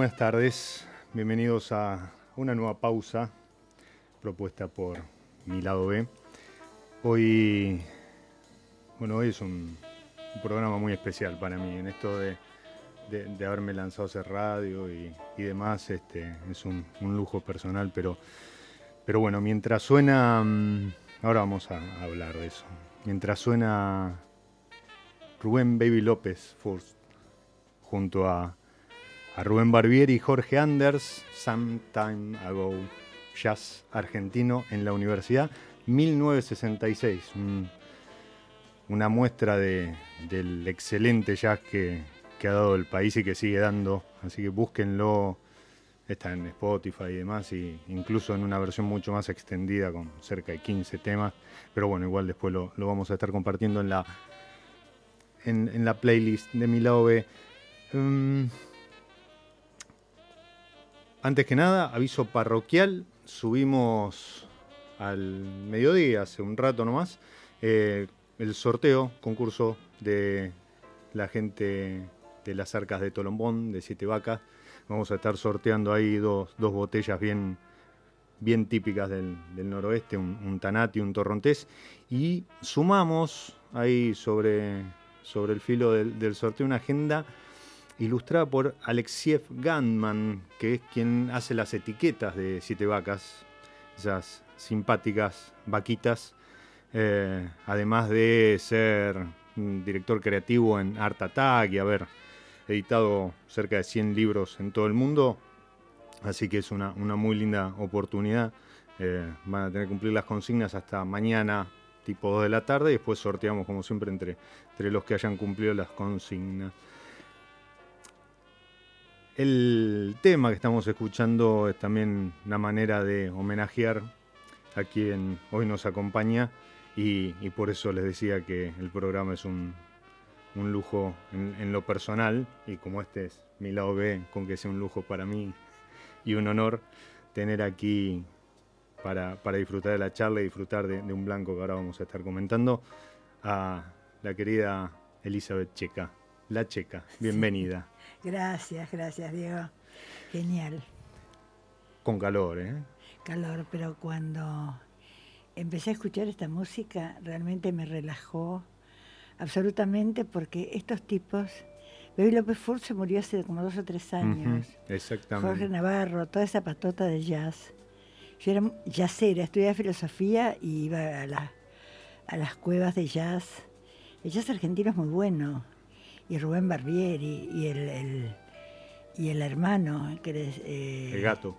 Buenas tardes, bienvenidos a una nueva pausa propuesta por mi lado B. Hoy, bueno, hoy es un, programa muy especial para mí, en esto de, haberme lanzado a hacer radio y, demás, este, es un, lujo personal, pero, pero bueno, mientras suena, mm, ahora vamos a hablar de eso, mientras suena Rubén Baby López First junto a a Rubén Barbieri y Jorge Anders, Some Time Ago, jazz argentino en la universidad, 1966. una muestra del excelente jazz que, ha dado el país y que sigue dando. Así que búsquenlo. Está en Spotify y demás, y incluso en una versión mucho más extendida con cerca de 15 temas. Pero bueno, igual después lo, vamos a estar compartiendo en la en, la playlist de mi antes que nada, aviso parroquial. Subimos al mediodía, hace un rato nomás, eh, el sorteo, concurso de la gente de las arcas de Tolombón, de Siete Vacas. Vamos a estar sorteando ahí dos, botellas bien, bien típicas del, noroeste, un, tanati, un torrontés. Y sumamos ahí sobre, sobre el filo del, sorteo una agenda ilustrada por Alexiev Gandman, que es quien hace las etiquetas de Siete Vacas, esas simpáticas vaquitas, eh, además de ser director creativo en Art Attack y haber editado cerca de 100 libros en todo el mundo, así que es una, muy linda oportunidad. Eh, van a tener que cumplir las consignas hasta mañana, tipo 2 de la tarde, y después sorteamos, como siempre, entre, entre los que hayan cumplido las consignas. El tema que estamos escuchando es también una manera de homenajear a quien hoy nos acompaña y, por eso les decía que el programa es un, lujo en, lo personal y como este es mi lado B, con que sea un lujo para mí y un honor tener aquí para, disfrutar de la charla y disfrutar de, un blanco que ahora vamos a estar comentando a la querida Elizabeth Checa. La Checa, bienvenida. Gracias, gracias Diego. Genial. Con calor, ¿eh? Calor, pero cuando empecé a escuchar esta música, realmente me relajó absolutamente porque estos tipos, Baby López Furt se murió hace como dos o tres años. exactamente. Jorge Navarro, toda esa patota de jazz. Yo era jazzera, estudiaba filosofía y iba a, a las cuevas de jazz. El jazz argentino es muy bueno. Y Rubén Barbieri y el, y el hermano, que eh, el gato.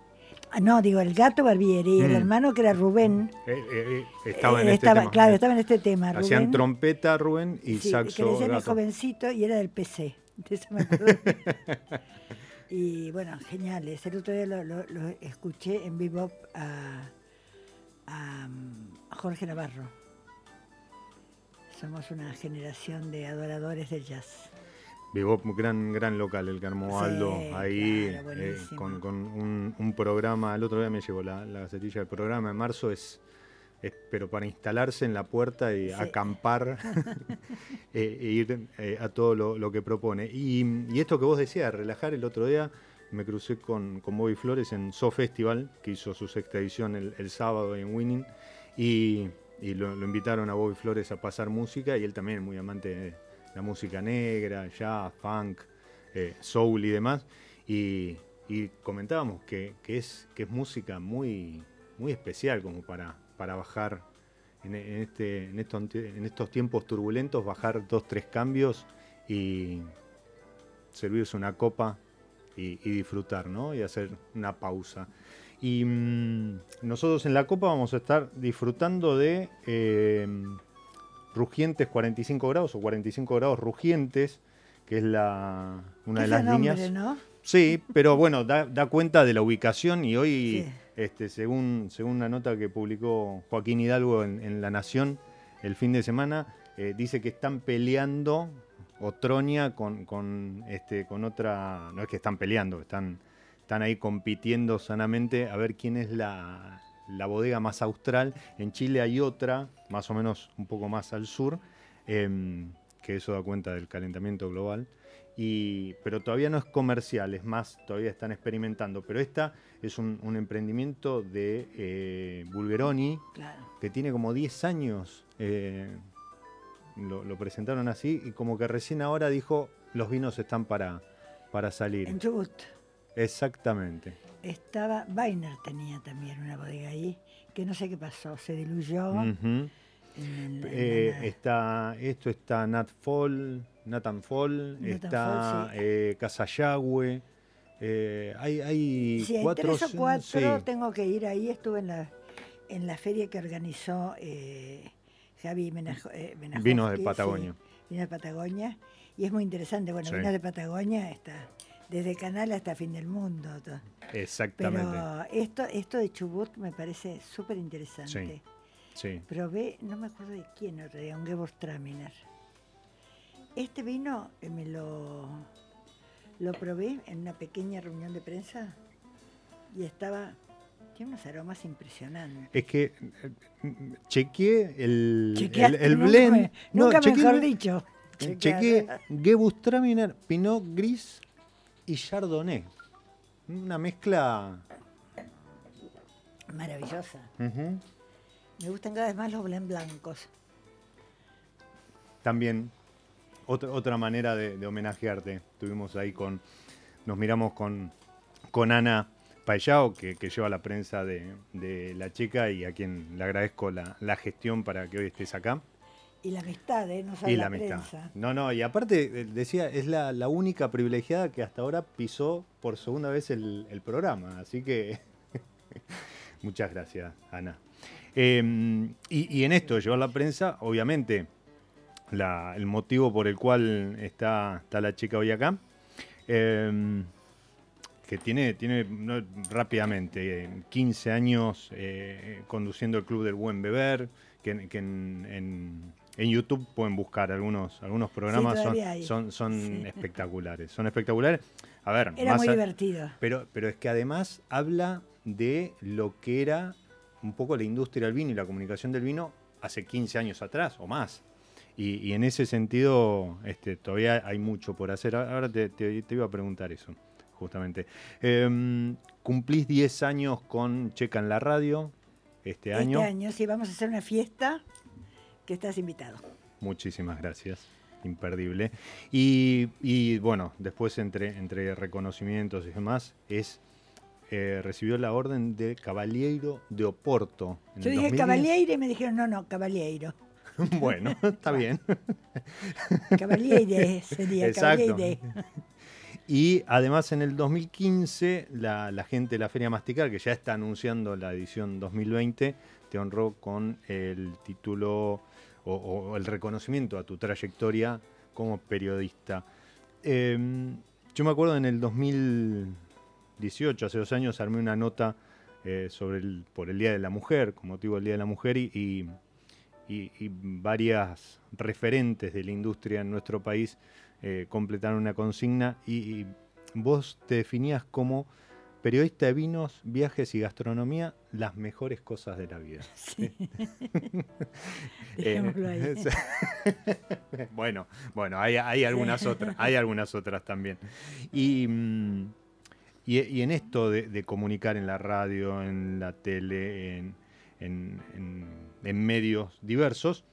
Ah, no, digo, el gato Barbieri, el mm. hermano que era Rubén. Eh, eh, estaba en este tema. Claro, estaba en este tema. Hacían trompeta Rubén y sí, saxo. Que el jovencito y era del PC. y bueno, geniales. El otro día lo, escuché en bebop a, a, Jorge Navarro. Somos una generación de adoradores del jazz. Vivo gran, gran local el Carmovaldo, ahí eh, con, un, programa, el otro día me llevó la, la gacetilla del programa, en marzo es, pero para instalarse en la puerta y acampar eh, e ir eh, a todo lo, que propone. Y, esto que vos decías, relajar, el otro día me crucé con, con Bobby Flores en So Festival, que hizo su sexta edición el, sábado en Winning, y, lo, lo, invitaron a Bobby Flores a pasar música, y él también es muy amante de la música negra, jazz, funk, eh, soul y demás. Y, comentábamos que, es, que es música muy, muy especial como para, para bajar en, este, en, estos, en estos tiempos turbulentos, bajar dos, tres cambios y servirse una copa y, disfrutar, ¿no? Y hacer una pausa. Y mm, nosotros en la copa vamos a estar disfrutando de eh, rugientes 45 grados o 45 grados rugientes, que es la, una de las líneas. ¿no? Sí, pero bueno, da, cuenta de la ubicación y hoy, este, según, según una nota que publicó Joaquín Hidalgo en, La Nación el fin de semana, eh, dice que están peleando Otronia con, con, este, con otra, no es que están peleando, están, están ahí compitiendo sanamente a ver quién es la, la bodega más austral. En Chile hay otra, más o menos un poco más al sur, em, que eso da cuenta del calentamiento global. Y, pero todavía no es comercial, es más, todavía están experimentando. Pero esta es un, emprendimiento de eh, Bulgeroni, que tiene como 10 años. Eh, lo, presentaron así y como que recién ahora dijo, los vinos están para, para salir. En Chubut. Exactamente estaba, Weiner tenía también una bodega ahí, que no sé qué pasó, se diluyó. Eh, está, esto está Nat Fall, Nathan Fall, está eh, Casa Yagüe. Eh, hay, hay sí, cuatro, tres o cuatro tengo que ir ahí. Estuve en la, en la feria que organizó Javi Menajo, Vinos de Patagonia. vinos de Patagonia. Y es muy interesante. Bueno, Vinos de Patagonia está desde Canal hasta Fin del Mundo. Exactamente. Pero esto, esto de Chubut me parece súper interesante. Sí. Probé, no me acuerdo de quién otro día, un Traminer. Este vino eh, me lo, lo probé en una pequeña reunión de prensa y estaba. Tiene unos aromas impresionantes. Es que eh, chequeé el, el, el nunca blend. nunca chequeé- mejor dicho. Chequeé Gewürztraminer, Pinot Gris y Chardonnay. Una mezcla. Maravillosa. Me gustan cada vez más los blancos. También otra, otra manera de, de homenajearte. Estuvimos ahí con. Nos miramos con, con Ana Paellao, que, que lleva la prensa de, de la chica y a quien le agradezco la, la gestión para que hoy estés acá. Y la amistad, ¿eh? No y la, la amistad. prensa. No, no, y aparte eh, decía, es la, la única privilegiada que hasta ahora pisó por segunda vez el, el programa. Así que muchas gracias, Ana. Eh, y, y en esto, llevar la prensa, obviamente, la- el motivo por el cual está, está la chica hoy acá, eh, que tiene, tiene no, rápidamente eh, 15 años eh, conduciendo el Club del Buen Beber, que, que en, en- en YouTube pueden buscar algunos, algunos programas, son, hay. son, son Sí. espectaculares. Son espectaculares. A ver, Era muy a- divertido. pero, pero es que además habla de lo que era un poco la industria del vino y la comunicación del vino hace 15 años atrás o más. Y, y en ese sentido este, todavía hay mucho por hacer. Ahora te, te- te iba a preguntar eso, justamente. Em, cumplís 10 años con Checa en la radio este año. Este año sí vamos a hacer una fiesta que estás invitado. Muchísimas gracias. Imperdible. Y, y, bueno, después entre, entre reconocimientos y demás, es eh, recibió la orden de Caballero de Oporto. en Yo dije 2010. Cavaliere y me dijeron, no, no, Cavaliero. bueno, está bien. Cavaliere sería Exacto. Cavaliere. Y además en el 2015, la, la gente de la Feria Masticar, que ya está anunciando la edición 2020, te honró con el título o, el reconocimiento a tu trayectoria como periodista. Eh, yo me acuerdo en el 2018, hace dos años, armé una nota eh, sobre el, por el Día de la Mujer, con motivo del Día de la Mujer, y, varias referentes de la industria en nuestro país eh, completaron una consigna y vos te definías como periodista de vinos, viajes y gastronomía, las mejores cosas de la vida. Sí. Eh, ahí. bueno, bueno, hay, hay algunas otras, hay algunas otras también. Y, mm, y, y en esto de, de comunicar en la radio, en la tele, en, en- en- en medios diversos,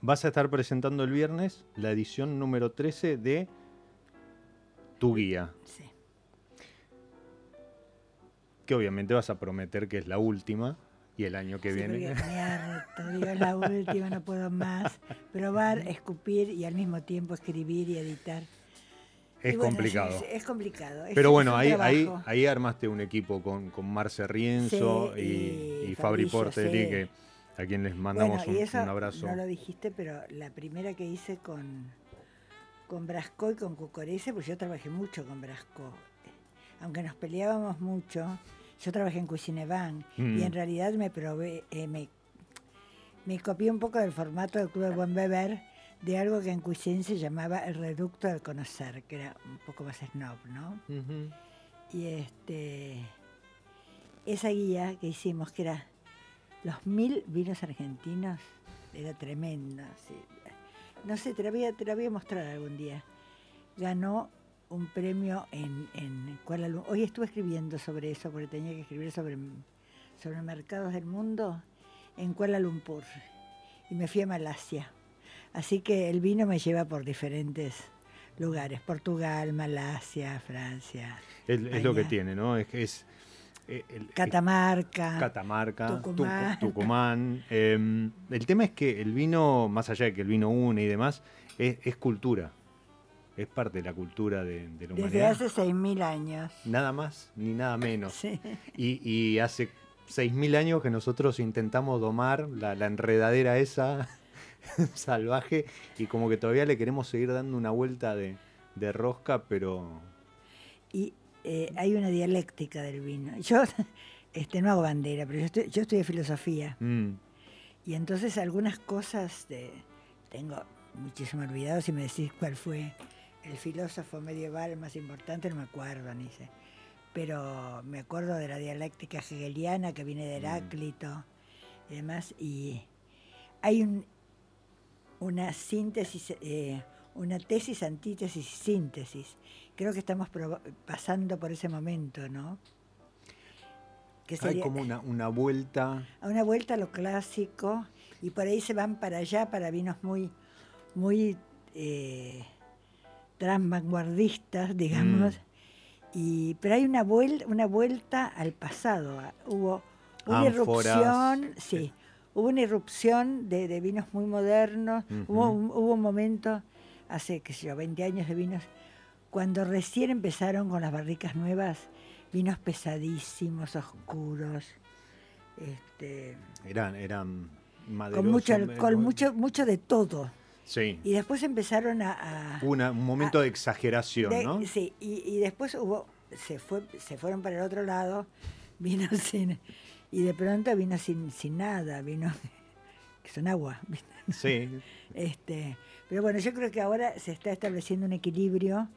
vas a estar presentando el viernes la edición número 13 de Tu Guía, Sí. Que obviamente vas a prometer que es la última y el año que Sí, viene. es la última, no puedo más. Probar, escupir y al mismo tiempo escribir y editar. Es Y bueno, complicado. es complicado. es- Pero bueno, ahí, ahí, ahí armaste un equipo con, con Marce Rienzo Sí, y, y y Fabri sí. que a quien les mandamos bueno, y un, eso un abrazo. no lo dijiste, pero la primera que hice con, con Brasco y con Cucorese, pues yo trabajé mucho con Brasco. Aunque nos peleábamos mucho, yo trabajé en Cuisine Van Mm. y en realidad me probé, eh, me, me copié un poco del formato del Club de Buen Beber de algo que en Cuisine se llamaba el reducto del conocer, que era un poco más snob, ¿no? Y este esa guía que hicimos, que era los mil vinos argentinos, era tremendo. sí. No sé, te la, voy a, te la voy a mostrar algún día. Ganó un premio en, en Kuala Lumpur. Hoy estuve escribiendo sobre eso, porque tenía que escribir sobre, sobre mercados del mundo en Kuala Lumpur. Y me fui a Malasia. Así que el vino me lleva por diferentes lugares. Portugal, Malasia, Francia. Es, es lo que tiene, ¿no? Es es. eh, el- Catamarca. Catamarca, Tucu- Tucumán. Tucumán. Em, el tema es que el vino, más allá de que el vino une y demás, es, es cultura. Es parte de la cultura de, de la Desde humanidad. hace 6.000 años. Nada más ni nada menos. Sí. Y, y hace 6.000 años que nosotros intentamos domar la, la enredadera esa salvaje y como que todavía le queremos seguir dando una vuelta de, de rosca, pero... Y eh, hay una dialéctica del vino. Yo este, no hago bandera, pero yo, estoy, yo estudié filosofía. mm, Y entonces algunas cosas de, tengo muchísimo olvidado. Si me decís cuál fue el filósofo medieval más importante, no me acuerdo, ni sé. Pero me acuerdo de la dialéctica hegeliana que viene de Mm. Heráclito y demás. Y hay un, una síntesis, eh, una tesis, antítesis y síntesis. Creo que estamos pasando por ese momento, ¿no? Que Hay como una, una vuelta. a una vuelta a lo clásico y por ahí se van para allá para vinos muy muy eh, transvanguardistas digamos Mm. y pero hay una vuelta una vuelta al pasado ah, hubo una Ánforas. irrupción sí hubo una irrupción de, de vinos muy modernos hubo, un, hubo un momento hace qué sé yo 20 años de vinos cuando recién empezaron con las barricas nuevas vinos pesadísimos oscuros este, Eran, eran con maderosos. mucho eh, alcohol, mucho, mucho de todo. Sí. Y después empezaron a... a- Una- un momento de exageración, de- ¿no? Sí, y, y después hubo, se fue, se fueron para el otro lado, vino sin, y de pronto vino sin, sin nada, vino, que son agua. Sí. Este, pero bueno, yo creo que ahora se está estableciendo un equilibrio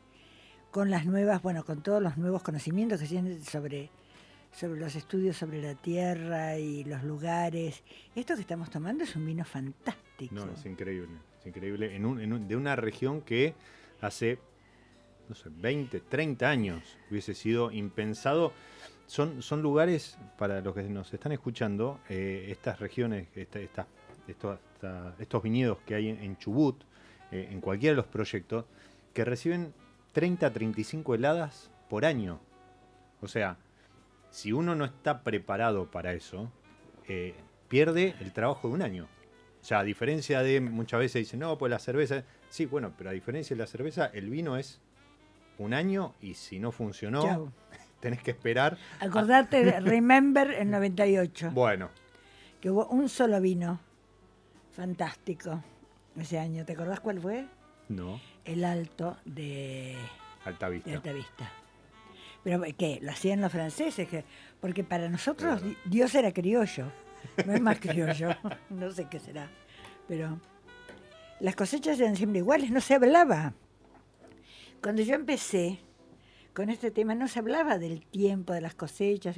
con las nuevas, bueno, con todos los nuevos conocimientos que tienen sobre, sobre los estudios sobre la tierra y los lugares. Esto que estamos tomando es un vino fantástico. No, es increíble. Increíble. En un- en un- de una región que hace, no sé, 20, 30 años hubiese sido impensado. Son, son lugares, para los que nos están escuchando, eh, estas regiones, esta- esta- esto- esta- estos viñedos que hay en, en Chubut, eh, en cualquiera de los proyectos, que reciben 30 a 35 heladas por año. O sea, si uno no está preparado para eso, eh, pierde el trabajo de un año. O sea, a diferencia de muchas veces dicen, no, pues la cerveza. Sí, bueno, pero a diferencia de la cerveza, el vino es un año y si no funcionó, tenés que esperar. Acordate de Remember el 98, Bueno, que hubo un solo vino fantástico ese año. ¿Te acordás cuál fue? no, El Alto de, alta de vista. Altavista. Pero ¿qué? Lo hacían los franceses, que, porque para nosotros Claro. Dios era criollo, no es más criollo, no sé qué será. Pero las cosechas eran siempre iguales, no se hablaba. Cuando yo empecé con este tema no se hablaba del tiempo de las cosechas,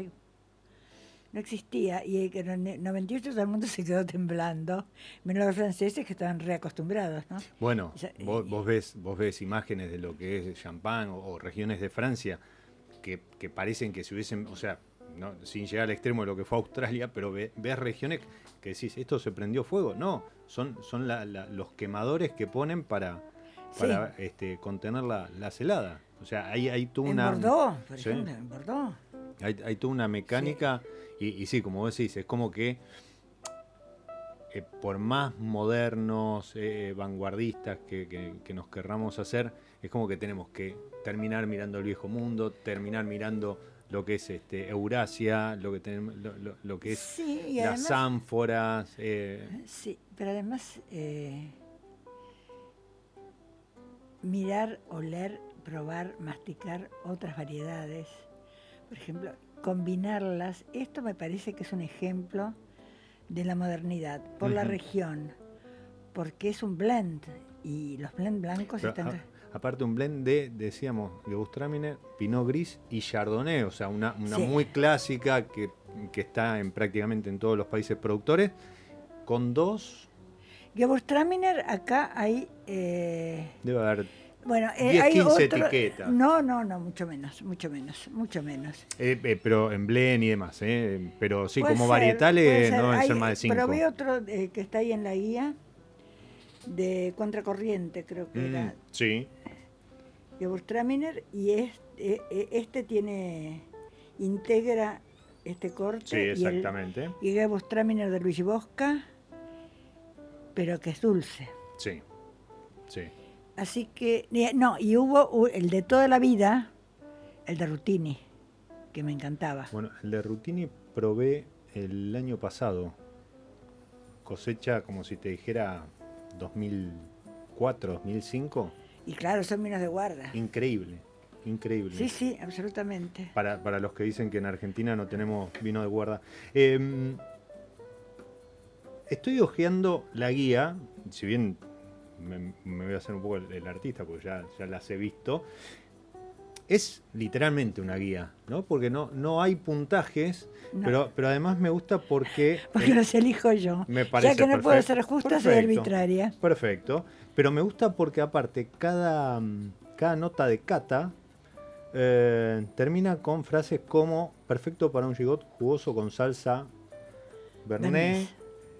no existía. Y en el 98 todo el mundo se quedó temblando, menos los franceses que estaban reacostumbrados, ¿no? Bueno, vos, vos ves, vos ves imágenes de lo que es Champagne o, o regiones de Francia que, que parecen que se hubiesen, o sea, no, sin llegar al extremo de lo que fue Australia, pero ve- ves regiones que decís, esto se prendió fuego. No, son, son la- la- los quemadores que ponen para, para este, contener la, las heladas. O sea, hay, hay toda En una. Bordeaux, por Sí. ejemplo, en Bordeaux. Hay, hay toda una mecánica y, y sí, como vos decís, es como que eh, por más modernos, eh, vanguardistas que, que- que nos querramos hacer, es como que tenemos que terminar mirando el viejo mundo, terminar mirando lo que es este Eurasia, lo que tenemos, lo, lo- lo que es Sí, las ánforas. eh, sí, pero además eh, mirar, oler, probar, masticar otras variedades, por ejemplo, combinarlas. Esto me parece que es un ejemplo de la modernidad por la región, porque es un blend y los blend blancos pero están. a- aparte un blend de, decíamos, Gewürztraminer, Pinot Gris y Chardonnay, o sea, una, una Sí. muy clásica que, que está en prácticamente en todos los países productores, con dos, Gewürztraminer, acá hay. eh, debe haber, bueno, eh, 10, hay 15 otro- etiquetas. No, no, no, mucho menos, mucho menos, mucho menos. eh, eh, pero en blend y demás, eh, pero sí, Puede como ser, varietales no deben Hay- ser más de cinco. Probé otro eh, que está ahí en la guía de Contracorriente, creo que Mm, era sí, de Burstraminer, y este, eh, este tiene, integra este corte. sí, y el- exactamente. Y el Burstraminer de Luigi Bosca, pero que es dulce. Sí, sí. Así que, no, y hubo el de toda la vida, el de Rutini, que me encantaba. Bueno, el de Rutini probé el año pasado. Cosecha, como si te dijera 2004, 2005. Y claro, son vinos de guarda. Increíble, increíble. Sí, sí, absolutamente. Para, para los que dicen que en Argentina no tenemos vino de guarda. Eh, estoy hojeando la guía, si bien me, me voy a hacer un poco el, el artista porque ya, ya las he visto. Es literalmente una guía, ¿no? Porque no, no hay puntajes, No. pero, pero además me gusta porque... Porque el- los elijo yo. me parece ya que no puedo ser justa, soy Perfecto. arbitraria. Perfecto. Pero me gusta porque aparte cada, mm, cada nota de cata eh, termina con frases como perfecto para un gigot jugoso con salsa Bernet. Bernet.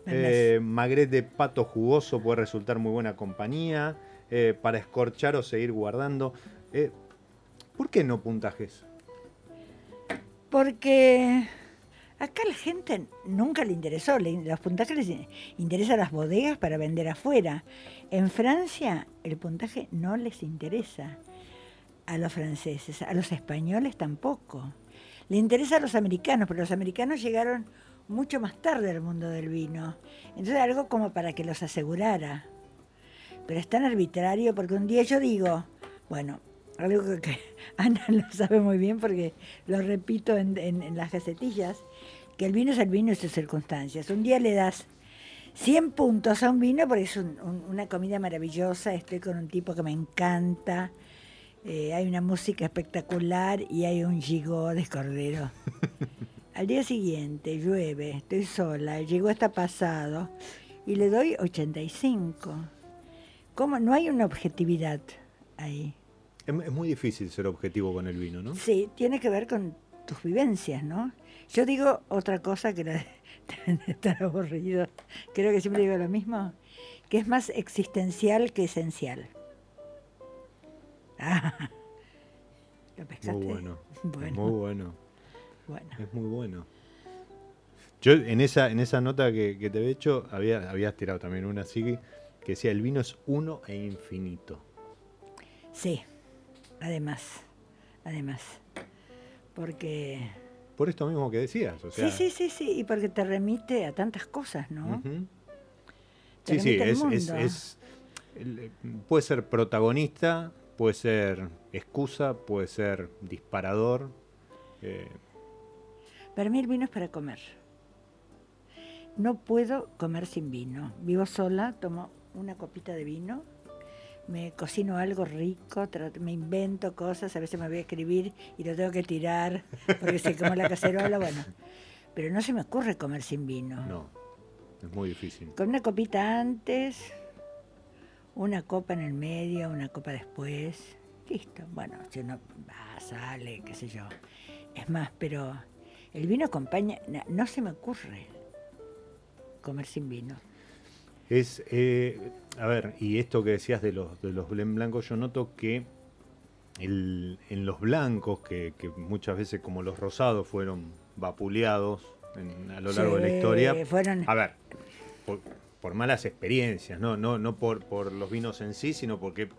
Eh, magret de pato jugoso puede resultar muy buena compañía. eh, para escorchar o seguir guardando. Eh, ¿Por qué no puntajes? Porque acá la gente nunca le interesó. los puntajes les interesan las bodegas para vender afuera. En Francia el puntaje no les interesa a los franceses, a los españoles tampoco. Le interesa a los americanos, pero los americanos llegaron mucho más tarde al mundo del vino. Entonces algo como para que los asegurara. Pero es tan arbitrario porque un día yo digo, bueno, algo que, Ana lo sabe muy bien porque lo repito en, las gacetillas, que el vino es el vino y sus circunstancias. Un día le das 100 puntos a un vino porque es un- un- una comida maravillosa, estoy con un tipo que me encanta, eh, hay una música espectacular y hay un gigot de cordero. Al día siguiente llueve, estoy sola, llegó hasta pasado y le doy 85. ¿Cómo? No hay una objetividad ahí. Es, es muy difícil ser objetivo con el vino, ¿no? Sí, tiene que ver con tus vivencias, ¿no? Yo digo otra cosa que la de de estar aburrido. Creo que siempre digo lo mismo, que es más existencial que esencial. Ah, ¿Lo pescaste? Muy bueno. Muy bueno. Bueno. Es muy bueno. Yo en esa, en esa nota que, que te había hecho, había, habías tirado también una así que decía el vino es uno e infinito. Sí, además, además. Porque... Por esto mismo que decías. O sea, sí, sí, sí, sí, y porque te remite a tantas cosas, ¿no? Te Sí, sí, es, puede ser protagonista, puede ser excusa, puede ser disparador. eh, Para mí el vino es para comer. No puedo comer sin vino. Vivo sola, tomo una copita de vino, me cocino algo rico, me invento cosas, a veces me voy a escribir y lo tengo que tirar porque se como la cacerola, bueno. Pero no se me ocurre comer sin vino. no, es muy difícil. Con una copita antes, una copa en el medio, una copa después. Listo. Bueno, si uno va, sale, qué sé yo. Es más, pero el vino acompaña. No se me ocurre comer sin vino. Es, eh, a ver, y esto que decías de los, de los blend blancos, yo noto que el- en los blancos, que, que muchas veces como los rosados fueron vapuleados en- a lo largo de la historia, Fueron, a ver, por, por malas experiencias, no, no, no por, por los vinos en sí, sino porque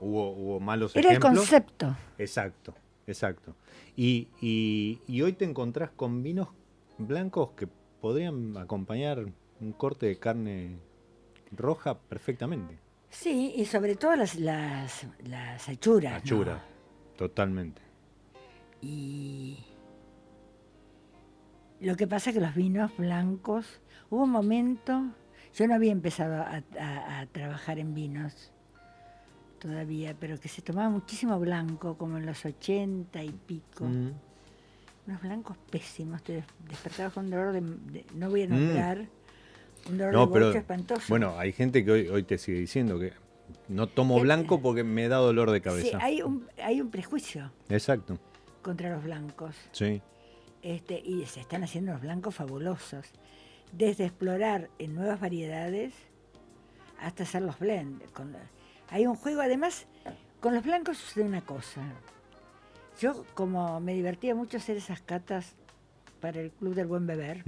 hubo, hubo malos era el ejemplos. concepto. Exacto, exacto. Y, y- y hoy te encontrás con vinos blancos que podrían acompañar un corte de carne roja perfectamente. Sí, y sobre todo las, las, las achuras. ¿no? Achura, totalmente. Y lo que pasa es que los vinos blancos, hubo un momento, yo no había empezado a, a- a trabajar en vinos todavía, pero que se tomaba muchísimo blanco, como en los ochenta y pico. Mm. Unos blancos pésimos, te des- despertabas con un dolor de, de- no voy a Mm. nombrar, un dolor No, de pero espantoso. bueno, hay gente que hoy, hoy te sigue diciendo que no tomo blanco porque me da dolor de Sí, cabeza. hay un, hay un prejuicio Exacto, contra los blancos. sí. Este, y se están haciendo los blancos fabulosos. Desde explorar en nuevas variedades hasta hacer los blend. Con- hay un juego, además, con los blancos sucede una cosa. Yo, como me divertía mucho hacer esas catas para el Club del Buen Beber,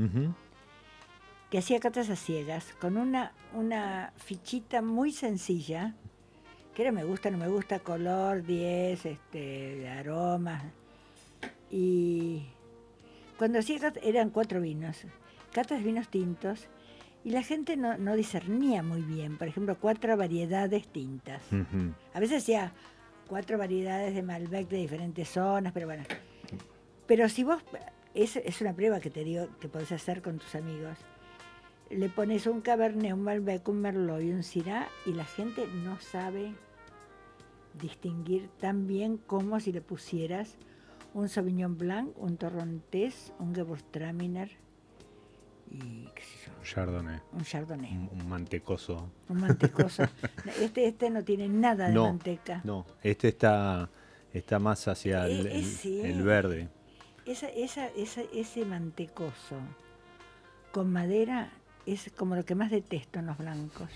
que hacía catas a ciegas, con una, una fichita muy sencilla, que era me gusta, no me gusta, color, 10, este, aromas. Y cuando hacía catas, eran cuatro vinos, catas de vinos tintos, y la gente no, no discernía muy bien, por ejemplo, cuatro variedades tintas. A veces hacía cuatro variedades de Malbec de diferentes zonas, pero bueno. Pero si vos, es, es una prueba que te digo que podés hacer con tus amigos. le pones un Cabernet, un Malbec, un Merlot y un Syrah y la gente no sabe distinguir tan bien como si le pusieras un Sauvignon Blanc, un Torrontés, un Gewürztraminer y qué sé yo, Un Chardonnay. un Chardonnay. Un, un mantecoso. Un mantecoso. Este, este no tiene nada de No, manteca. No, este está, está más hacia el, Eh, el- sí. el verde. Esa, esa, esa- ese mantecoso con madera es como lo que más detesto en los blancos.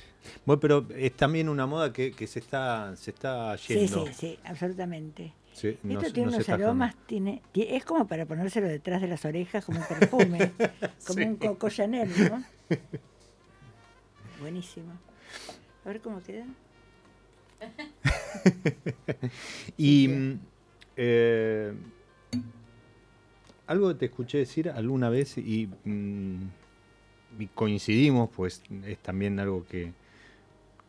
Bueno, pero es también una moda que, que se está se está Sí, yendo. sí, sí, absolutamente. Sí, no Esto tiene no unos aromas, tiene, ti- es como para ponérselo detrás de las orejas como un perfume, como Sí. un Coco Chanel, ¿no? Buenísimo. A ver cómo queda. Y eh, algo que te escuché decir alguna vez y, mm, y coincidimos, pues es también algo que,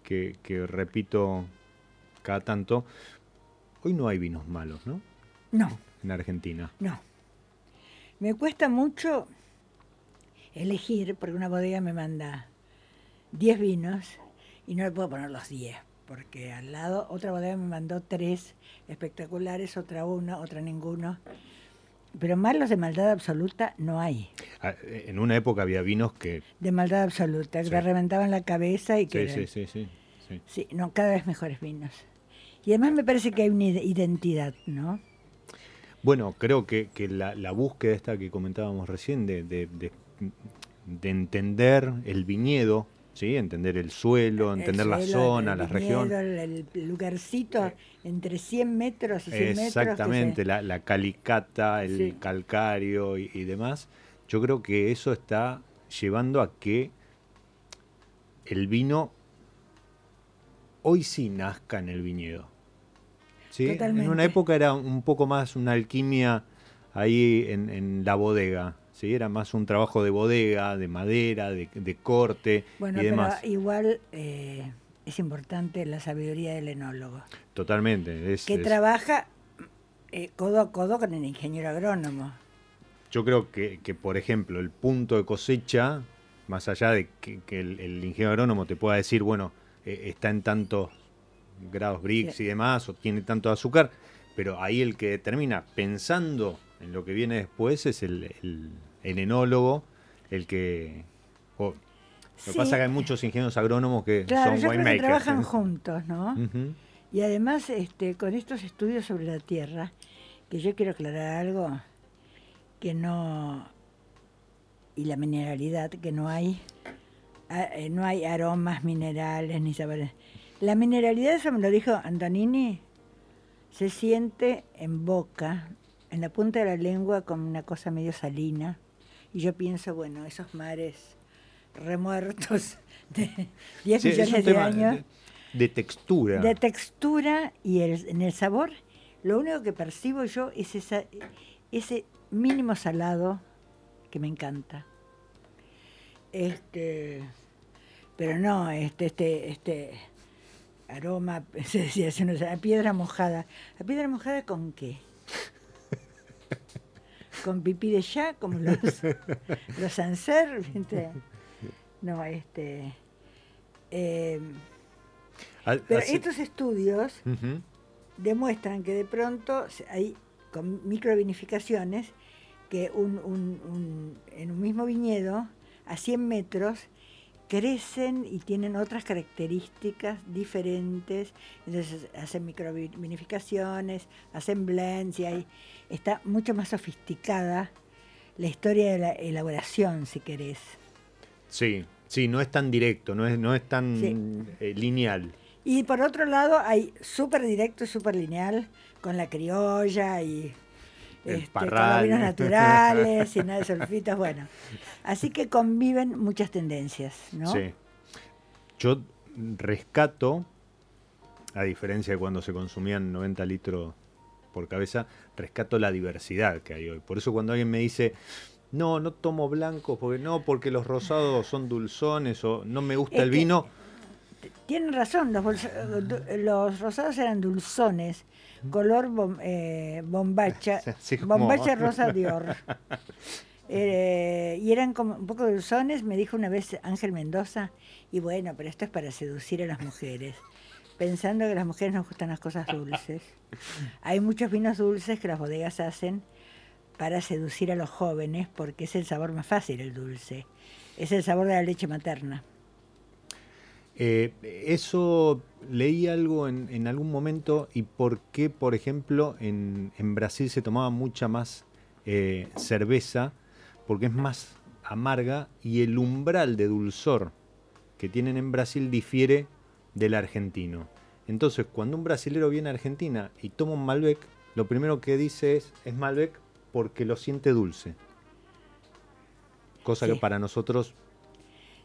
que, que repito cada tanto. Hoy no hay vinos malos, ¿no? No, En Argentina. no. Me cuesta mucho elegir, porque una bodega me manda 10 vinos y no le puedo poner los 10, porque al lado otra bodega me mandó 3 espectaculares, otra uno, otra ninguno. Pero malos de maldad absoluta no hay. Ah, En una época había vinos que... De maldad absoluta, que Sí. te reventaban la cabeza y que... Sí, sí, sí, sí, sí. Sí, no, cada vez mejores vinos. Y además me parece que hay una ide- identidad, ¿no? Bueno, creo que, que la, la búsqueda esta que comentábamos recién de, de- de- de entender el viñedo, ¿sí? entender el suelo, entender El la suelo, zona, el la región. El, el lugarcito entre 100 metros y 100 metros. que Exactamente, se- la, la calicata, el Sí. calcario y, y demás. Yo creo que eso está llevando a que el vino hoy sí nazca en el viñedo. ¿Sí? En una época era un poco más una alquimia ahí en, en la bodega. ¿sí? Era más un trabajo de bodega, de madera, de, de corte Bueno, y pero demás. igual eh, es importante la sabiduría del enólogo, Totalmente. es- que es- trabaja eh, codo a codo con el ingeniero agrónomo. Yo creo que, que, por ejemplo, el punto de cosecha, más allá de que, que el, el ingeniero agrónomo te pueda decir, bueno, eh, está en tantos grados Brix Sí. y demás, o tiene tanto azúcar, pero ahí el que termina pensando en lo que viene después es el, el- el enólogo, el que... o- lo que Sí. pasa que hay muchos ingenieros agrónomos que Claro, son yo creo que trabajan juntos, ¿no? Y además, este, con estos estudios sobre la tierra, que yo quiero aclarar algo, que no, y la mineralidad, que no hay, eh, no hay aromas minerales ni sabores. La mineralidad, eso me lo dijo Antonini, se siente en boca, en la punta de la lengua, como una cosa medio salina. Y yo pienso, bueno, esos mares remuertos de 10 Sí, es millones de años de, de textura. de textura y el- en el sabor, lo único que percibo yo es esa, ese mínimo salado que me encanta. Este, pero no, este, este, este aroma, se decía hace unos años, a piedra mojada. ¿A piedra mojada con qué? Con pipí de ya, como los, los ¿viste? No, este. eh, Ah, pero así- estos estudios demuestran que de pronto hay con microvinificaciones que un, un- un- en un mismo viñedo a 100 metros crecen y tienen otras características diferentes, entonces hacen microvinificaciones, hacen blends y hay, está mucho más sofisticada la historia de la elaboración, si querés. Sí, sí, no es tan directo, no es, no es tan Sí. eh, lineal. Y por otro lado hay súper directo y súper lineal con la criolla y este, con vinos naturales y nada de sulfitos, bueno. Así que conviven muchas tendencias, ¿no? Sí. Yo rescato, a diferencia de cuando se consumían 90 litros por cabeza, rescato la diversidad que hay hoy. Por eso cuando alguien me dice, no, no tomo blancos, porque no, porque los rosados son dulzones o no me gusta Es el que- vino, Tienen razón, los, bolsa- los rosados eran dulzones, color bom- eh, bombacha, bombacha rosa Dior. Eh, y eran como un poco dulzones, me dijo una vez Ángel Mendoza, y bueno, pero esto es para seducir a las mujeres, pensando que a las mujeres nos gustan las cosas dulces. Hay muchos vinos dulces que las bodegas hacen para seducir a los jóvenes, porque es el sabor más fácil el dulce, es el sabor de la leche materna. Eh, eso leí algo en, en, algún momento y por qué, por ejemplo, en, en Brasil se tomaba mucha más eh, cerveza, porque es más amarga y el umbral de dulzor que tienen en Brasil difiere del argentino. Entonces, cuando un brasilero viene a Argentina y toma un Malbec, lo primero que dice es, es Malbec porque lo siente dulce. Cosa Sí. que para nosotros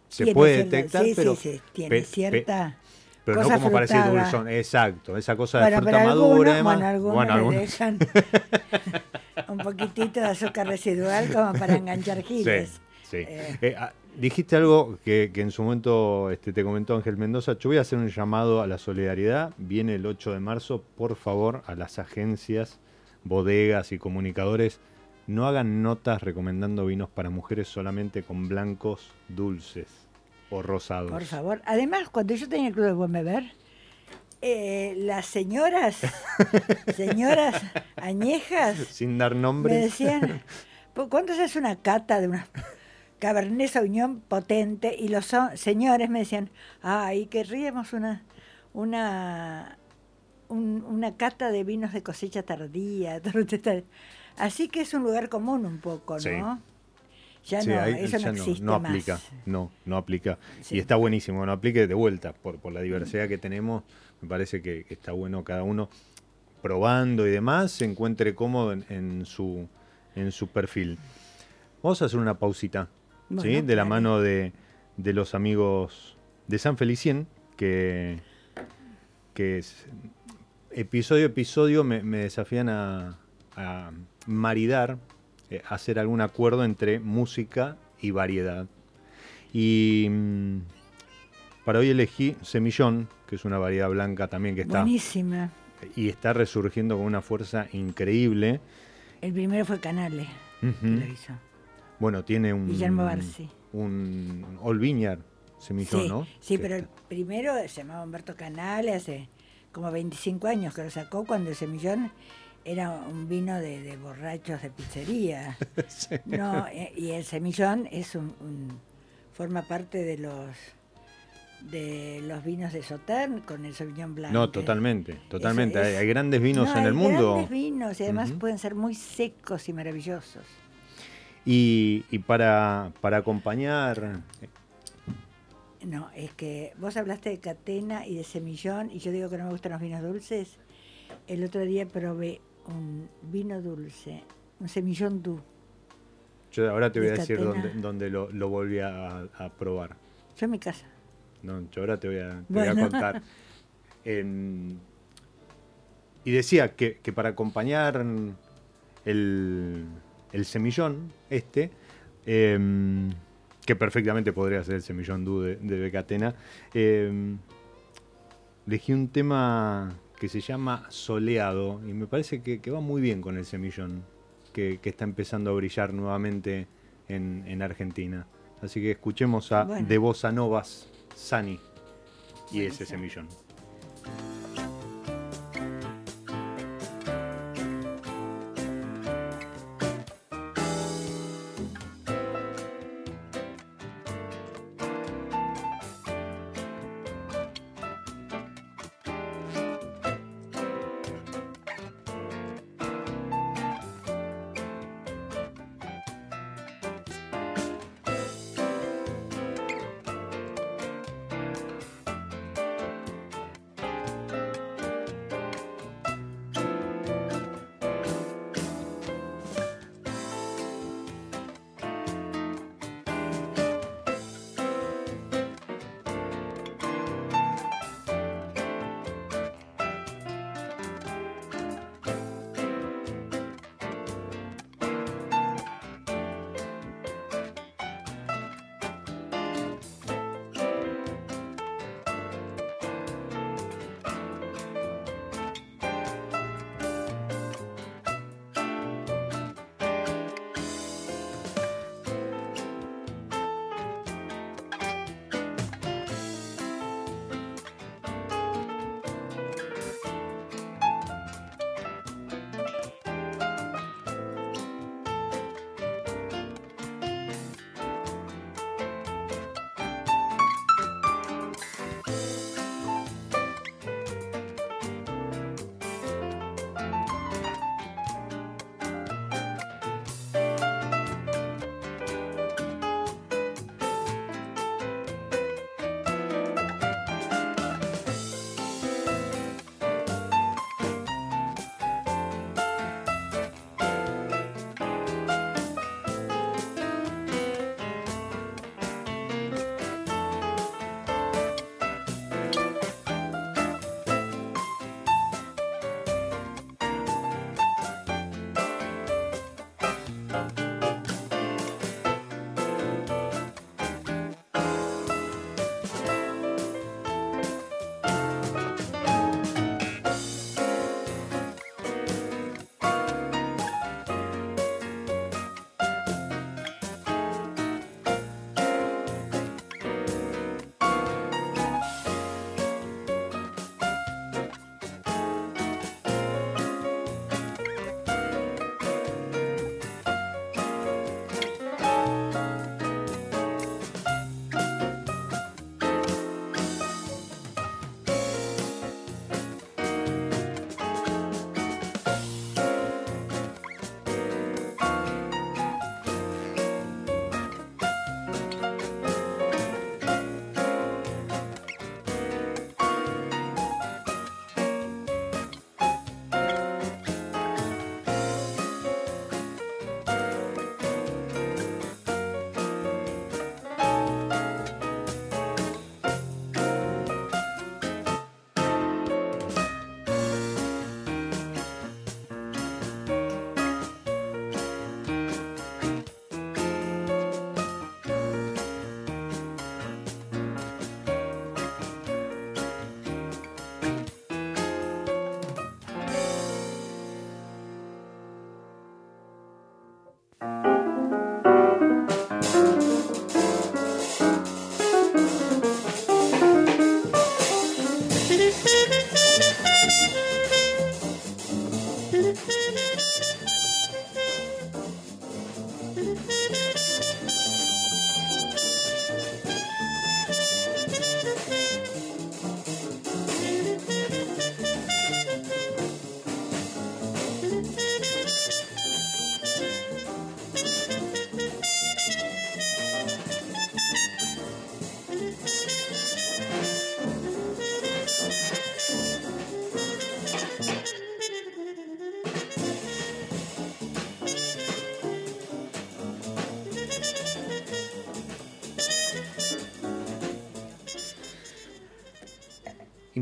se Tiene puede detectar, sí, sí, pero, sí, tiene pe- pe- cierta pero no como frutada. dulzón. Exacto, esa cosa de Bueno, fruta pero madura. algunos, bueno, algunos Bueno, le algunos- dejan un poquitito de azúcar residual como para enganchar giles. Sí, sí. Eh. Eh, ah, dijiste algo que, que en su momento este, te comentó Ángel Mendoza. Yo voy a hacer un llamado a la solidaridad. Viene el 8 de marzo. Por favor, a las agencias, bodegas y comunicadores, no hagan notas recomendando vinos para mujeres solamente con blancos dulces o rosados. Por favor. Además, cuando yo tenía el club de buen beber, eh, las señoras, señoras añejas, Sin dar me nombres. decían, "¿Por ¿cuándo se hace una cata de una Cabernet Sauvignon potente? Y los so- señores me decían, ay, querríamos una, una, un- una cata de vinos de cosecha tardía. Así que es un lugar común un poco, ¿no? Sí. Ya Sí, no, eso ya no existe no más. aplica, no, no aplica. Sí. Y está buenísimo, no aplique de vuelta, por, por la diversidad que tenemos, me parece que, que está bueno cada uno probando y demás, se encuentre cómodo en, en su, en su perfil. Vamos a hacer una pausita, ¿sí? De la mano de, de los amigos de San Felicien, que, que es, episodio a episodio me, me desafían a, a maridar, eh, hacer algún acuerdo entre música y variedad. Y mm, para hoy elegí Semillón, que es una variedad blanca también que está Buenísima. y está resurgiendo con una fuerza increíble. El primero fue Canale, que lo hizo. Bueno, tiene un Guillermo Barsi. un Old Vineyard Semillón, sí, ¿no? sí, Que pero el primero se llamaba Humberto Canale, hace como 25 años que lo sacó cuando el semillón era un vino de, de borrachos de pizzería. No, eh, y el semillón es un, un- forma parte de los de los vinos de Sauternes con el Sauvignon Blanc. No, totalmente, totalmente. es- hay, hay grandes vinos No, en hay el mundo. grandes vinos y además pueden ser muy secos y maravillosos. Y, y para, para acompañar, No, es que vos hablaste de catena y de semillón y yo digo que no me gustan los vinos dulces. El otro día probé un vino dulce, un semillón doux. yo ahora te voy a de decir dónde, dónde lo, lo volví a, a probar. Yo en mi casa. No, yo ahora te voy a, te voy a contar. En- y decía que, que para acompañar el, el semillón, este, em, que perfectamente podría ser el semillón du de, de Becatena, em, elegí un tema que se llama Soleado y me parece que, que va muy bien con el semillón, que, que está empezando a brillar nuevamente en, en Argentina. Así que escuchemos a Bueno. De Bossa Novas, Sani y ese semillón.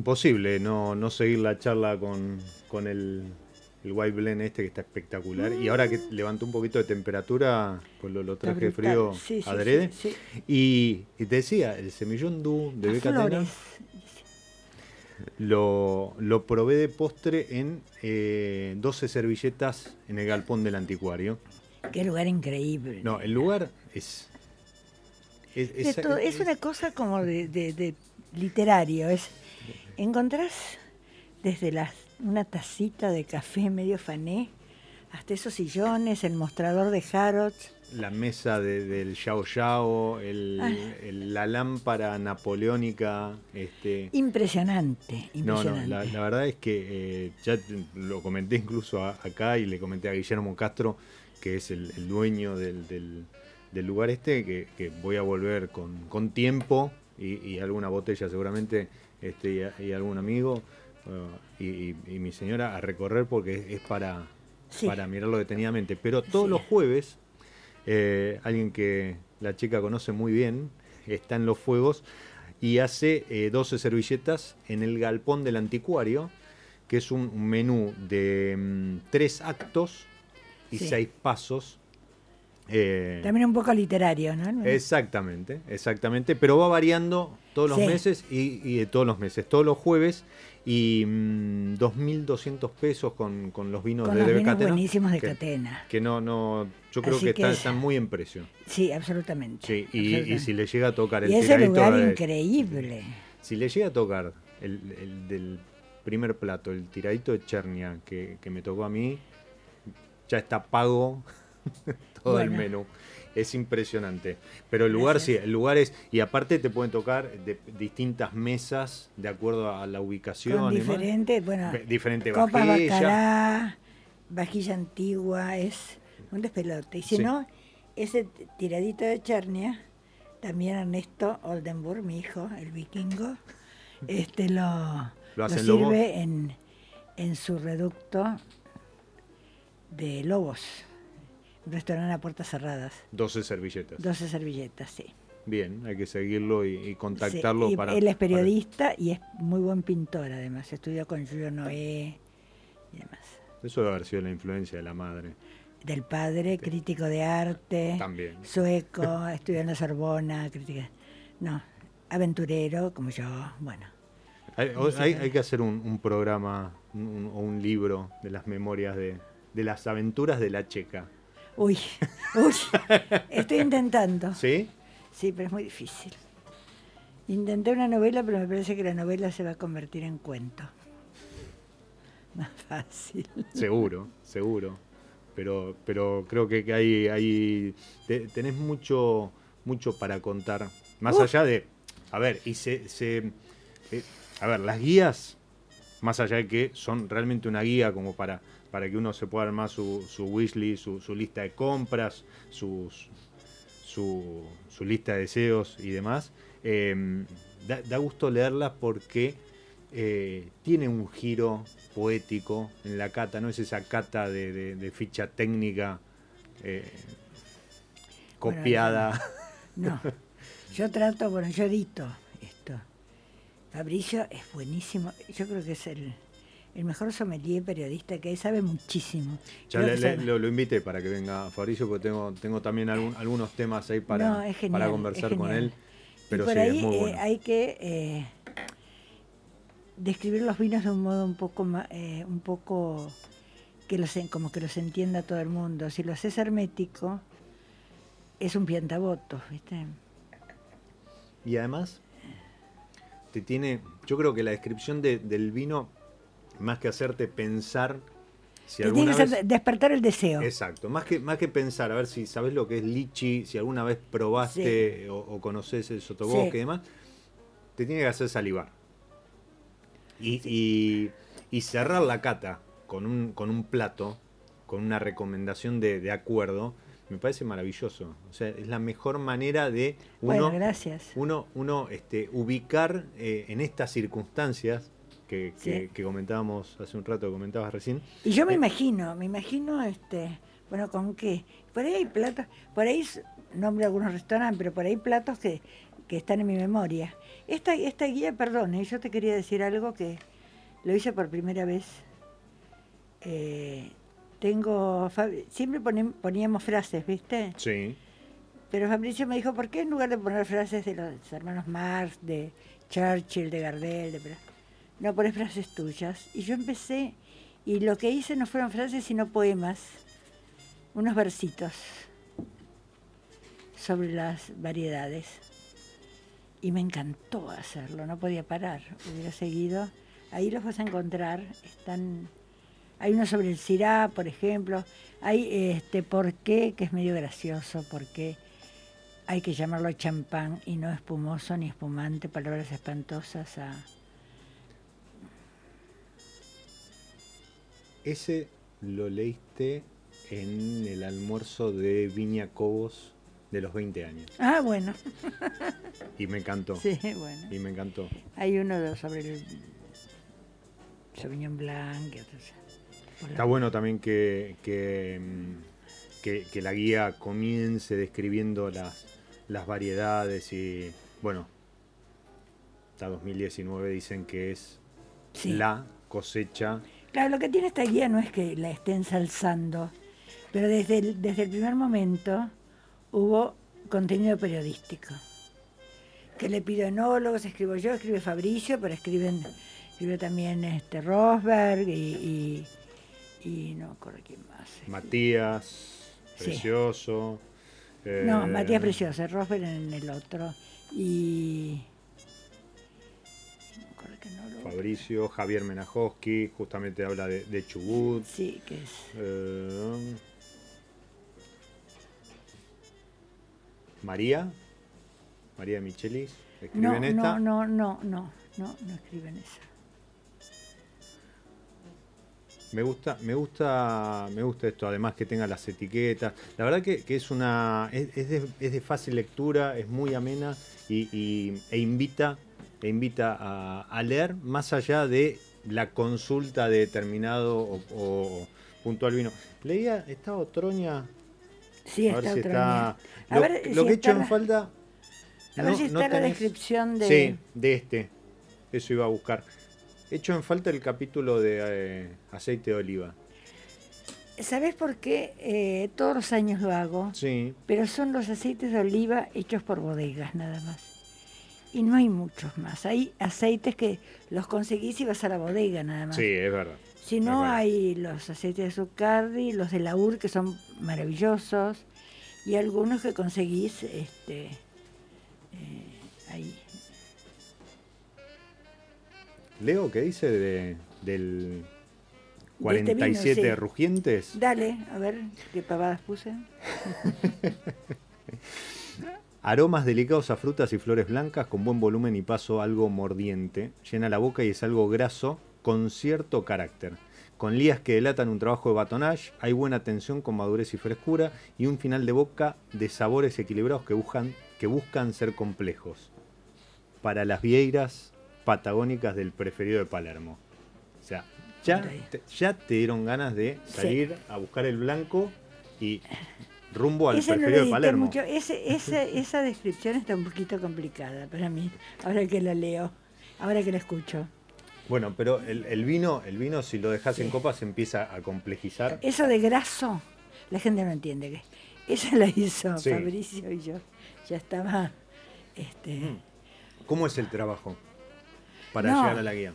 Imposible no, no seguir la charla con, con el, el White Blend este que está espectacular. Y ahora que levantó un poquito de temperatura, pues lo, lo traje frío Sí, adrede. sí, sí. Y, y te decía, el semillón du de A Beca flores. lo, lo probé de postre en eh, 12 servilletas en el galpón del anticuario. Qué lugar increíble. No, el lugar es... Es, es una cosa como de, de- de literario. Es, encontrás desde las, una tacita de café medio fané hasta esos sillones, el mostrador de Harrods. la mesa de- del Yao Yao, el- Ay. el- la lámpara napoleónica, este... Impresionante, No, no, impresionante. la, la verdad es que eh, ya lo comenté incluso a- acá y le comenté a Guillermo Castro, que es el, el dueño del, del- del lugar este, que, que voy a volver con, con tiempo y, y alguna botella seguramente este, y, a- y algún amigo uh, y, y- y mi señora a recorrer porque es, es para, Sí. para mirarlo detenidamente. Pero todos Sí. los jueves, eh, alguien que la chica conoce muy bien, está en los fuegos y hace eh, 12 servilletas en el galpón del anticuario, que es un, menú de mm, tres actos y Sí. seis pasos. Eh, También un poco literario, ¿no? Exactamente, exactamente, pero va variando todos los Sí. meses y, y de todos los meses, todos los jueves y mm, 2.200 pesos con, con los vinos Con de los DB vinos Catena, buenísimos de que, Catena. que no, no, yo creo Así que, que están, es- están muy en precio. Sí, absolutamente. Sí, y, y si le llega a tocar el Y ese tiradito lugar de- increíble. si le llega a tocar el, el del primer plato, el tiradito de Chernia que, que me tocó a mí, ya está pago todo el menú. Es impresionante. Pero el lugar Gracias. sí, el lugar es. Y aparte te pueden tocar de distintas mesas de acuerdo a la ubicación. Con diferente, bueno, diferente copas vajilla. antigua, es un despelote. Y si Sí. no, ese tiradito de Chernia, también Ernesto Oldenburg, mi hijo, el vikingo, este lo, Lo sirve en, en su reducto de lobos. Un restaurante a puertas cerradas. 12 servilletas. 12 servilletas, sí. Bien, hay que seguirlo y, y contactarlo Sí, y para. él es para- periodista y es muy buen pintor además. Estudió con Julio Noé y demás. Eso debe haber sido la influencia de la madre. Del padre, crítico de arte, También. sueco, estudió en la Sorbona, crítica. No, aventurero como yo, bueno. Hay, hay- hay que hacer un, un programa un- o un libro de las memorias de, de las aventuras de la checa. Uy, uy, estoy intentando. ¿Sí? Sí, pero es muy difícil. Intenté una novela, pero me parece que la novela se va a convertir en cuento. Más fácil. Seguro, seguro. Pero, pero creo que hay, hay te- tenés mucho, mucho para contar. Más Uh. allá de, a ver, y se, se- eh, a ver, las guías, más allá de que son realmente una guía como para, para que uno se pueda armar su, su wishlist, su, su lista de compras, sus, su, su lista de deseos y demás, eh, da, da gusto leerlas porque eh, tiene un giro poético en la cata, no es esa cata de, de- de ficha técnica eh, Bueno, copiada. No, yo trato, bueno, yo edito esto. Fabricio es buenísimo, yo creo que es el, el mejor sommelier periodista que hay, sabe muchísimo. Ya le- le- lo, lo invité para que venga Fabricio porque tengo, tengo también algún- algunos temas ahí para, No, es genial, para conversar con él. y Pero por sí, ahí es muy eh, bueno. hay que eh, describir los vinos de un modo un poco más, un poco que los como que los entienda todo el mundo. Si lo haces hermético, es un piantaboto, ¿viste? Y además, te tiene. Yo creo que la descripción de- del vino, más que hacerte pensar si Te tiene alguna que ser- despertar el deseo. Exacto, más que, más que pensar, a ver si sabes lo que es lichi, si alguna vez probaste o, o conoces el sotobosque Sí. y demás, te tiene que hacer salivar. Y, y- y cerrar la cata con un, con un plato, con una recomendación de, de acuerdo, me parece maravilloso. O sea, es la mejor manera de uno, Bueno, gracias. uno, uno este, ubicar eh, en estas circunstancias que, que- Sí. que comentábamos hace un rato, comentabas recién. Y yo me Eh, imagino, me imagino, este, bueno, con qué. Por ahí hay platos, por ahí nombro algunos restaurantes, pero por ahí platos que, que están en mi memoria. Esta, esta guía, perdón, ¿eh? yo te quería decir algo que lo hice por primera vez. Eh, tengo, siempre poníamos frases, ¿viste? Sí. Pero Fabricio me dijo, ¿por qué en lugar de poner frases de los hermanos Marx, de Churchill, de Gardel, de... No pones frases tuyas? Y yo empecé, y lo que hice no fueron frases, sino poemas, unos versitos sobre las variedades. Y me encantó hacerlo, no podía parar, hubiera seguido. Ahí los vas a encontrar, están... Hay uno sobre el Syrah, por ejemplo. Hay este por qué, que es medio gracioso, por qué hay que llamarlo champán y no espumoso ni espumante, palabras espantosas a... Ese lo leíste en el almuerzo de Viña Cobos de los 20 años. Ah, bueno, Y me encantó. sí, bueno. Y me encantó. Hay uno de- sobre el Sauvignon Blanc y otros. Está bueno también que, que, mm, que- que la guía comience describiendo las, las variedades y, bueno, hasta 2019 dicen que es Sí. la cosecha. Claro, lo que tiene esta guía no es que la esté ensalzando, pero desde el, desde el primer momento hubo contenido periodístico. Que le pido enólogos, escribo yo, escribe Fabricio, pero escriben, escribe también este Rosberg y, y, y no me acuerdo quién más. Matías, Sí. Precioso. No, eh, Matías Preciosa, Rosberg en el otro. Y. Fabricio, Javier Menajoski, justamente habla de, de Chubut. Sí, que es. Eh, María, María Michelis, escribe No, esta. no, no, no, no, no, no escriben eso. Me gusta, me gusta, me gusta esto, además que tenga las etiquetas. La verdad que, que es una, es, es de, es de fácil lectura, es muy amena y, y- e invita, e invita a, a leer más allá de la consulta de determinado o, o puntual vino. Leía, está Otroña, Sí, a ver si otra está. A Lo, ver lo si que he hecho en falta. A ver si está la tenés- descripción de. Sí, de este. Eso iba a buscar. He hecho en falta el capítulo de eh, aceite de oliva. ¿Sabes por qué? Eh, todos los años lo hago, Sí, pero son los aceites de oliva hechos por bodegas nada más. Y no hay muchos más. Hay aceites que los conseguís y vas a la bodega nada más. sí, es verdad. Si no, verdad. hay los aceites de Zuccardi, los de Laur, que son maravillosos, y algunos que conseguís este, eh, ahí. Leo, ¿qué dice de, del De este vino, 47 sí. rugientes? Dale, a ver qué pavadas puse. Aromas delicados a frutas y flores blancas con buen volumen y paso algo mordiente. Llena la boca y es algo graso con cierto carácter. Con lías que delatan un trabajo de batonage, hay buena tensión con madurez y frescura y un final de boca de sabores equilibrados que buscan, que buscan ser complejos. Para las vieiras patagónicas del preferido de Palermo. O sea, ya te, ya te dieron ganas de Sí. salir a buscar el blanco y rumbo al Ese no de Palermo. Ese, esa descripción está un poquito complicada para mí, ahora que la leo, ahora que la escucho. Bueno, pero el, el vino, el vino si lo dejas en copa se empieza a complejizar. Eso de graso, la gente no entiende que esa la hizo Sí. Fabricio y yo. Ya estaba este Mm. ¿Cómo es el trabajo para No. llegar a la guía?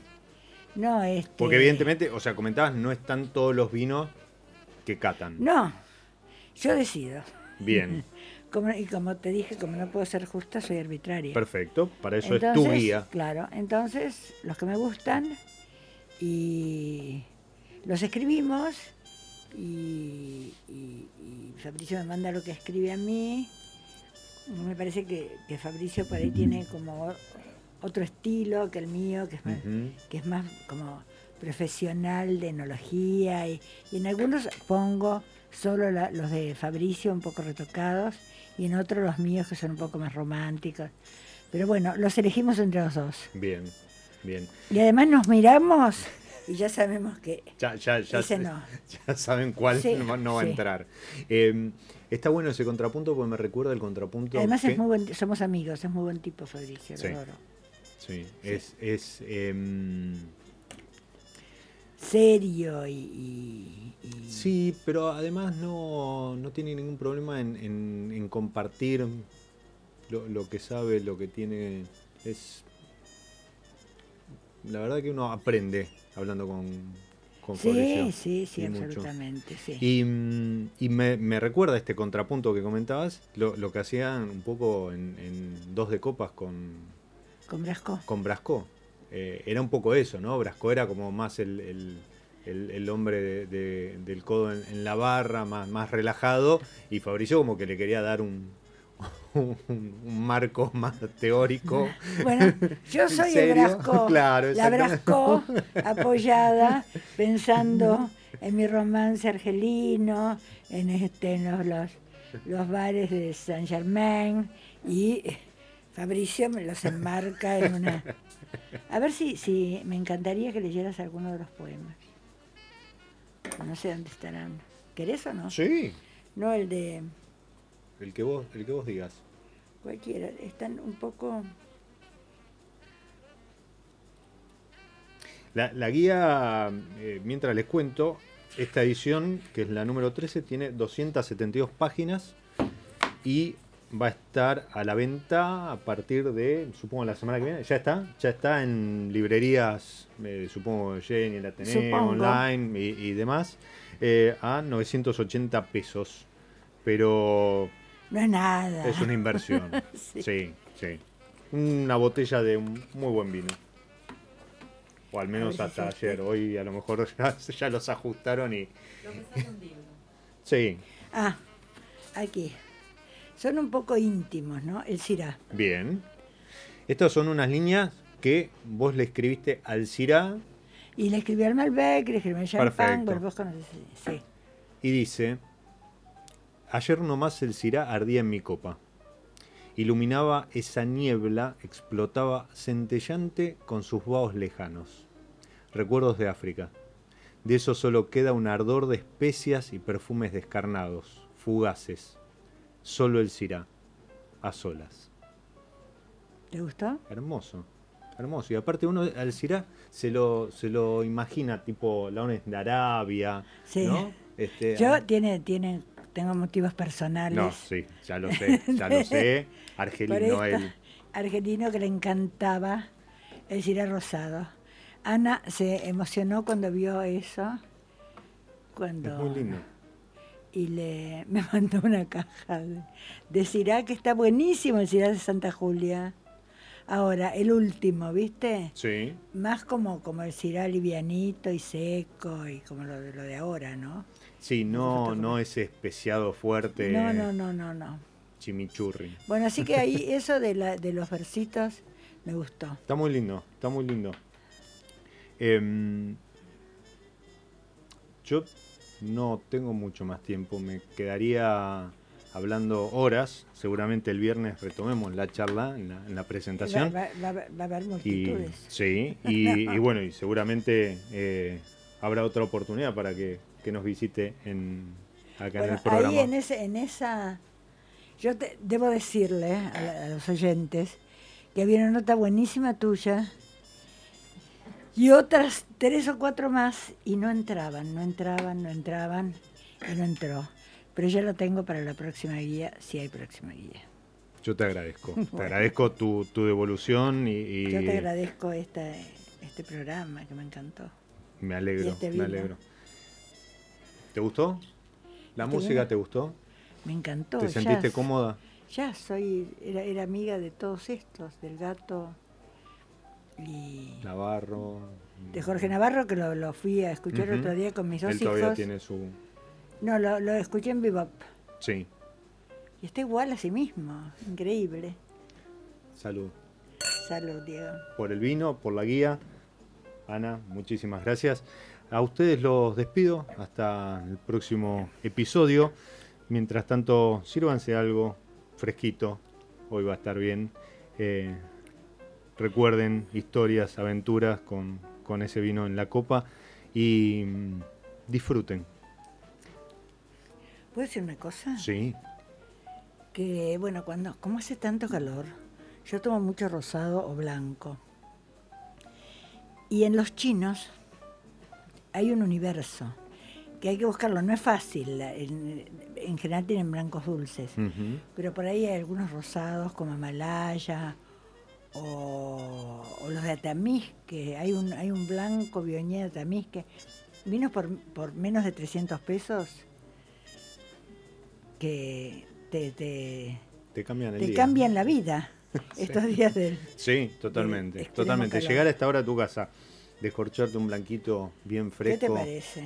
no este Porque evidentemente, o sea, comentabas, no están todos los vinos que catan. No, yo decido. Bien, Como, y como te dije, como no puedo ser justa, soy arbitraria. perfecto. Para eso es tu guía. Claro, entonces los que me gustan y los escribimos y, y- y Fabricio me manda lo que escribe a mí. Me parece que, que Fabricio por ahí tiene como otro estilo que el mío, que es más, que es más como profesional de enología y, y en algunos pongo solo la- los de Fabricio un poco retocados y en otros los míos que son un poco más románticos. Pero bueno, los elegimos entre los dos. Bien, bien. Y además nos miramos y ya sabemos que Ya, ya, ya, Ese se- no. ya saben cuál Sí, no, va a entrar. Eh, está bueno ese contrapunto porque me recuerda el contrapunto. además que- es muy buen, somos amigos, es muy buen tipo Fabricio, lo Sí. adoro. Sí, es. es em, Serio y, y- y- sí, pero además no, no tiene ningún problema en, en- en compartir lo, lo que sabe, lo que tiene. Es. La verdad que uno aprende hablando con, con Sí, Fabricio, sí, sí, y absolutamente, sí. Y, y me, me recuerda este contrapunto que comentabas, lo, lo que hacían un poco en, en Dos de Copas con, Con Brasco. con Brasco. Eh, era un poco eso, ¿no? Brasco era como más el, el- el- el hombre de- de- del codo en, en la barra, más, más relajado, y Fabricio como que le quería dar un, un, un marco más teórico. Bueno, yo ¿En soy el? Brasco, Claro, la. Brasco apoyada, pensando en mi romance argelino, en este, en los, los, los bares de Saint Germain y Fabricio me los enmarca en una. A ver si, si me encantaría que leyeras alguno de los poemas. No sé dónde estarán. ¿Querés o no? Sí, No el de el que vos, el que vos digas. cualquiera. Están un poco. La, la guía, eh, mientras les cuento, esta edición, que es la número 13, tiene 272 páginas y va a estar a la venta a partir de, supongo, la semana que viene. Ya está, ya está en librerías, eh, supongo, Jenny, el Ateneo, online y, y demás, eh, a 980 pesos. Pero No es nada. es una inversión. Sí. sí, sí. Una botella de un muy buen vino. O al menos si hasta ayer. Hoy a lo mejor ya, ya los ajustaron y. Sí, Ah, aquí. Son un poco íntimos, ¿no? El Cirá. bien. Estas son unas líneas que vos le escribiste al Cirá Y le escribí al Malbec, le escribí al Champagne, vos conocés, sí. y dice: Ayer nomás el Cirá ardía en mi copa. Iluminaba esa niebla, explotaba centellante con sus vaos lejanos. Recuerdos de África. De eso solo queda un ardor de especias y perfumes descarnados, fugaces. Solo el Cirá, a solas. ¿Te gustó? Hermoso, hermoso. Y aparte uno al Cirá se lo, se lo imagina tipo Laones de Arabia, Sí. ¿no? Este, Yo ah, tiene, tiene, tengo motivos personales. No, sí, ya lo sé, ya lo sé. Argelino él. argelino que le encantaba el Cirá rosado. Ana se emocionó cuando vio eso. Cuando, Es muy lindo. Y le me mandó una caja de, de que está buenísimo el Cirá de Santa Julia. Ahora, el último, ¿viste? Sí, Más como, como el Cirá livianito y seco y como lo de, lo de ahora, ¿no? sí, no, no ese especiado fuerte No, no, no, no, no. chimichurri. Bueno, así que ahí eso de, la, de los versitos me gustó. Está muy lindo, está muy lindo. Em, yo no tengo mucho más tiempo, me quedaría hablando horas. Seguramente el viernes retomemos la charla en la, en la presentación. va- va- va a haber Y, multitudes. sí, y, y bueno, y seguramente eh, habrá otra oportunidad para que, que nos visite en, acá en el programa. ahí en, ese, en esa... Yo te- debo decirle a, la- a los oyentes que había una nota buenísima tuya y otras tres o cuatro más y no entraban, no entraban, no entraban y no entró. Pero ya lo tengo para la próxima guía, si hay próxima guía. Yo te agradezco. Te agradezco tu, tu devolución y, y Yo te agradezco esta, este programa que me encantó. me alegro, este me alegro. ¿Te gustó? ¿La Este música vino. te gustó? Me encantó. ¿Te sentiste cómoda? Ya soy, era, era amiga de todos estos, del gato y Navarro. de Jorge Navarro, que lo, lo fui a escuchar Ujú. otro día con mis dos Él todavía hijos. tiene su, No, lo, lo escuché en Bebop. Sí. Y está igual a sí mismo. Increíble. Salud. Salud, Diego. Por el vino, por la guía. Ana, muchísimas gracias. A ustedes los despido hasta el próximo episodio. Mientras tanto, sírvanse algo fresquito. Hoy va a estar bien. Eh, recuerden historias, aventuras con, con ese vino en la copa y mm, disfruten. ¿Puedo decir una cosa? Sí. Que, bueno, cuando, como hace tanto calor, yo tomo mucho rosado o blanco. Y en los chinos hay un universo que hay que buscarlo. No es fácil. En, en general tienen blancos dulces. Pero por ahí hay algunos rosados como Malaya o, o los de Atamisque. Hay un, hay un blanco Viognier de Atamisque. Vinos por, por menos de 300 pesos que te, te, Te cambian el te día. cambian la vida estos días del... Sí, totalmente. totalmente. calor. Llegar a esta hora a tu casa, descorcharte un blanquito bien ¿Qué fresco. te parece?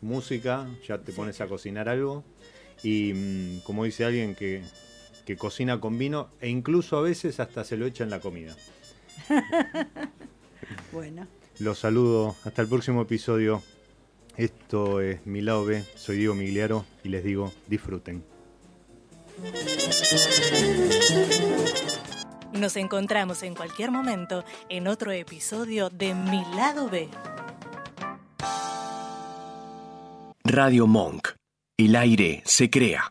música, ya te Sí. pones a cocinar algo. Y mm, como dice alguien que, que cocina con vino, e incluso a veces hasta se lo echa en la comida. Bueno, Los saludo, hasta el próximo episodio. Esto es Mi Lado B, soy Diego Migliaro y les digo, disfruten. Nos encontramos en cualquier momento en otro episodio de Mi lado B. Radio Monk. El aire se crea.